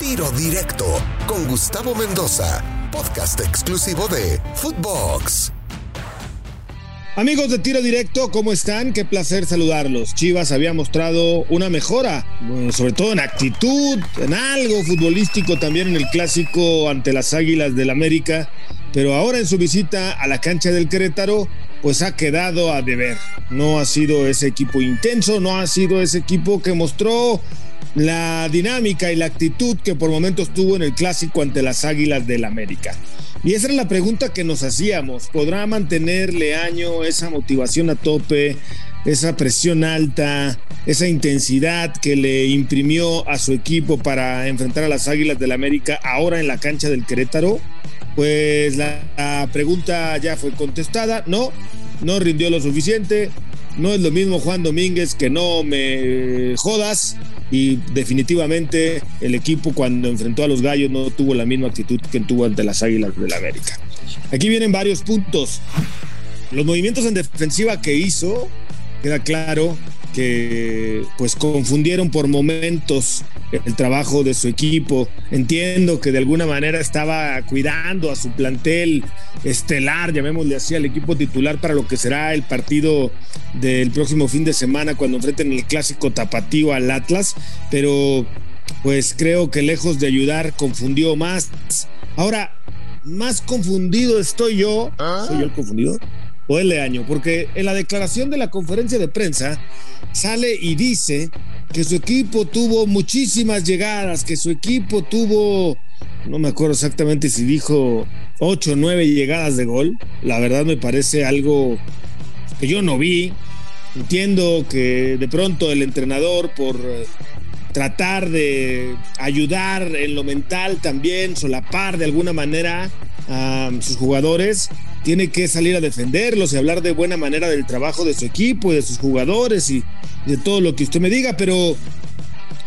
Tiro Directo con Gustavo Mendoza, podcast exclusivo de Footbox. Amigos de Tiro Directo, ¿cómo están? Qué placer saludarlos. Chivas había mostrado una mejora, sobre todo en actitud, en algo futbolístico también en el clásico ante las Águilas del América, pero ahora en su visita a la cancha del Querétaro, pues ha quedado a deber. No ha sido ese equipo intenso, no ha sido ese equipo que mostró la dinámica y la actitud que por momentos tuvo en el clásico ante las Águilas del América. Y esa era la pregunta que nos hacíamos. ¿Podrá mantenerle año esa motivación a tope, esa presión alta, esa intensidad que le imprimió a su equipo para enfrentar a las Águilas del América ahora en la cancha del Querétaro? Pues la, pregunta ya fue contestada. No, no rindió lo suficiente. No es lo mismo Juan Domínguez que no me jodas y definitivamente el equipo cuando enfrentó a los Gallos no tuvo la misma actitud que tuvo ante las Águilas del la América. Aquí vienen varios puntos. Los movimientos en defensiva que hizo, queda claro que pues confundieron por momentos el trabajo de su equipo. Entiendo que de alguna manera estaba cuidando a su plantel estelar, llamémosle así, al equipo titular para lo que será el partido del próximo fin de semana cuando enfrenten el clásico tapatío al Atlas, pero pues creo que lejos de ayudar confundió más. Ahora, más confundido estoy yo, soy yo el confundido, o el año, porque en la declaración de la conferencia de prensa sale y dice que su equipo tuvo muchísimas llegadas, que su equipo tuvo, no me acuerdo exactamente si dijo ocho o nueve llegadas de gol. La verdad me parece algo que yo no vi. Entiendo que de pronto el entrenador por eh, tratar de ayudar en lo mental también, solapar de alguna manera a sus jugadores, tiene que salir a defenderlos y hablar de buena manera del trabajo de su equipo y de sus jugadores y de todo lo que usted me diga, pero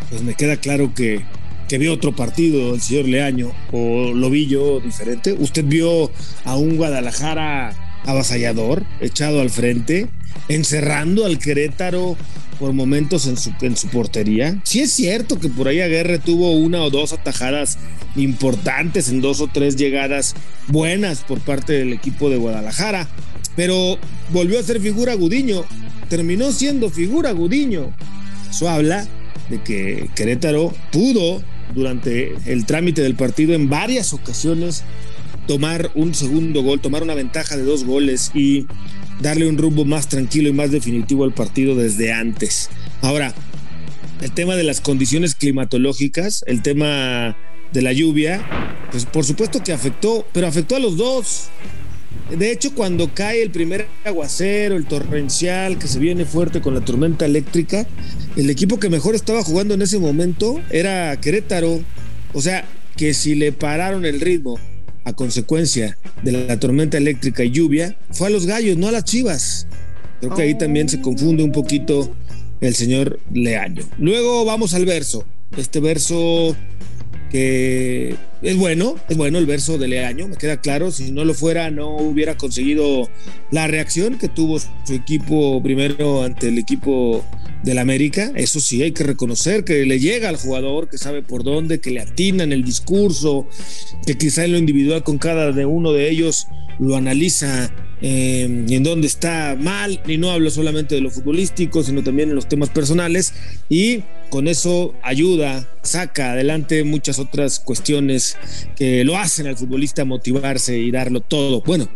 pues me queda claro que, que vio otro partido el señor Leaño o lo vi yo diferente. Usted vio a un Guadalajara avasallador, echado al frente, encerrando al Querétaro por momentos en su, en su portería. Sí es cierto que por ahí Aguerre tuvo una o dos atajadas importantes en dos o tres llegadas buenas por parte del equipo de Guadalajara, pero volvió a ser figura Gudiño, terminó siendo figura Gudiño. Eso habla de que Querétaro pudo durante el trámite del partido en varias ocasiones tomar un segundo gol, tomar una ventaja de dos goles y darle un rumbo más tranquilo y más definitivo al partido desde antes. Ahora, el tema de las condiciones climatológicas, el tema de la lluvia, pues por supuesto que afectó, pero afectó a los dos. De hecho, cuando cae el primer aguacero, el torrencial que se viene fuerte con la tormenta eléctrica, el equipo que mejor estaba jugando en ese momento era Querétaro. O sea, que si le pararon el ritmo a consecuencia de la tormenta eléctrica y lluvia, fue a los gallos, no a las chivas. Creo que ahí también se confunde un poquito el señor Leaño. Luego vamos al verso. Este verso que es bueno, es bueno el verso de Leaño, me queda claro, si no lo fuera no hubiera conseguido la reacción que tuvo su equipo primero ante el equipo del América, eso sí hay que reconocer que le llega al jugador, que sabe por dónde, que le atina en el discurso, que quizá en lo individual con cada de uno de ellos lo analiza eh, en dónde está mal, y no hablo solamente de lo futbolístico, sino también en los temas personales, y con eso ayuda, saca adelante muchas otras cuestiones que lo hacen al futbolista motivarse y darlo todo. Bueno,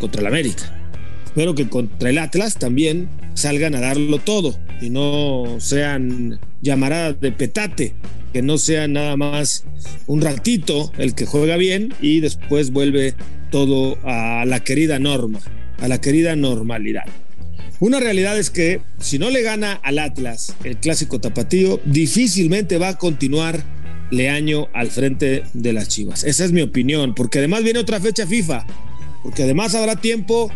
contra el América. Espero que contra el Atlas también salgan a darlo todo y no sean llamaradas de petate, que no sea nada más un ratito el que juega bien y después vuelve todo a la querida norma, a la querida normalidad. Una realidad es que si no le gana al Atlas el clásico tapatío, difícilmente va a continuar Leaño al frente de las Chivas. Esa es mi opinión, porque además viene otra fecha FIFA, porque además habrá tiempo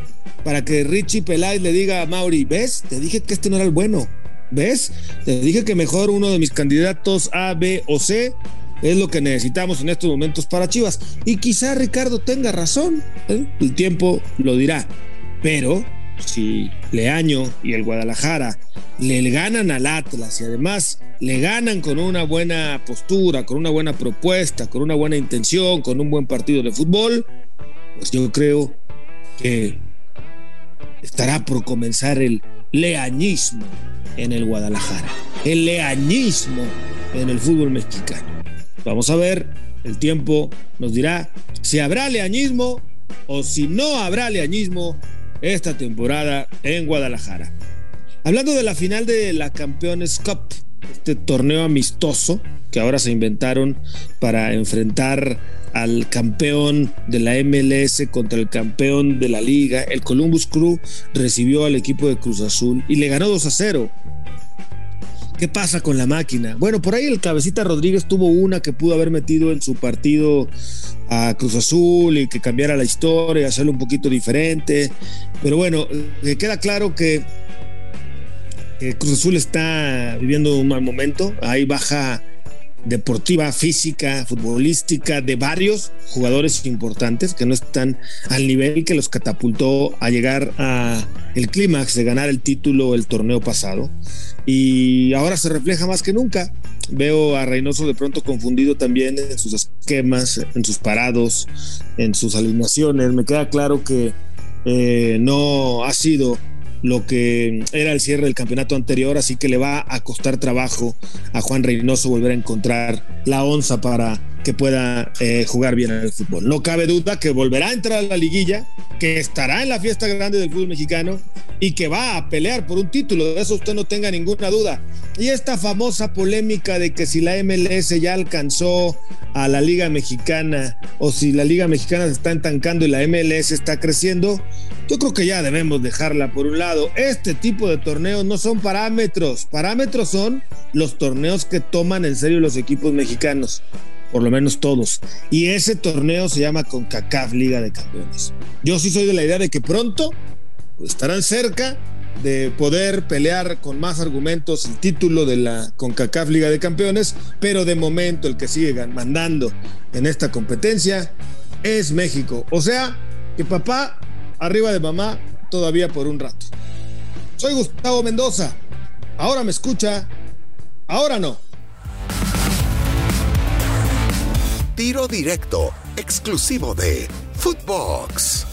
para que Richie Peláez le diga a Mauri, ¿ves? Te dije que este no era el bueno, ¿ves? Te dije que mejor uno de mis candidatos A, B o C es lo que necesitamos en estos momentos para Chivas. Y quizá Ricardo tenga razón, ¿eh? el tiempo lo dirá, pero si Leaño y el Guadalajara le ganan al Atlas y además le ganan con una buena postura, con una buena propuesta, con una buena intención, con un buen partido de fútbol, pues yo creo que estará por comenzar el leañismo en el Guadalajara, el leañismo en el fútbol mexicano. Vamos a ver, el tiempo nos dirá si habrá leañismo o si no habrá leañismo esta temporada en Guadalajara. Hablando de la final de la Campeones Cup, este torneo amistoso que ahora se inventaron para enfrentar al campeón de la MLS contra el campeón de la liga, el Columbus Crew recibió al equipo de Cruz Azul y le ganó 2 a 0. ¿Qué pasa con la máquina? Bueno, por ahí el cabecita Rodríguez tuvo una que pudo haber metido en su partido a Cruz Azul y que cambiara la historia, hacerlo un poquito diferente. Pero bueno, eh, queda claro que Cruz Azul está viviendo un mal momento. Hay baja deportiva, física, futbolística de varios jugadores importantes que no están al nivel que los catapultó a llegar a el clímax de ganar el título el torneo pasado y ahora se refleja más que nunca. Veo a Reynoso de pronto confundido también en sus esquemas, en sus parados, en sus alineaciones. Me queda claro que eh, no ha sido lo que era el cierre del campeonato anterior, así que le va a costar trabajo a Juan Reynoso volver a encontrar la onza para que pueda eh, jugar bien en el fútbol. No cabe duda que volverá a entrar a la liguilla, que estará en la fiesta grande del fútbol mexicano y que va a pelear por un título, de eso usted no tenga ninguna duda. Y esta famosa polémica de que si la MLS ya alcanzó a la Liga Mexicana o si la Liga Mexicana se está entancando y la MLS está creciendo, yo creo que ya debemos dejarla por un lado. Este tipo de torneos no son parámetros, parámetros son los torneos que toman en serio los equipos mexicanos por lo menos todos. Y ese torneo se llama CONCACAF Liga de Campeones. Yo sí soy de la idea de que pronto estarán cerca de poder pelear con más argumentos el título de la CONCACAF Liga de Campeones, pero de momento el que sigue mandando en esta competencia es México. O sea, que papá arriba de mamá todavía por un rato. Soy Gustavo Mendoza. Ahora me escucha, ahora no. Tiro directo, exclusivo de Footbox.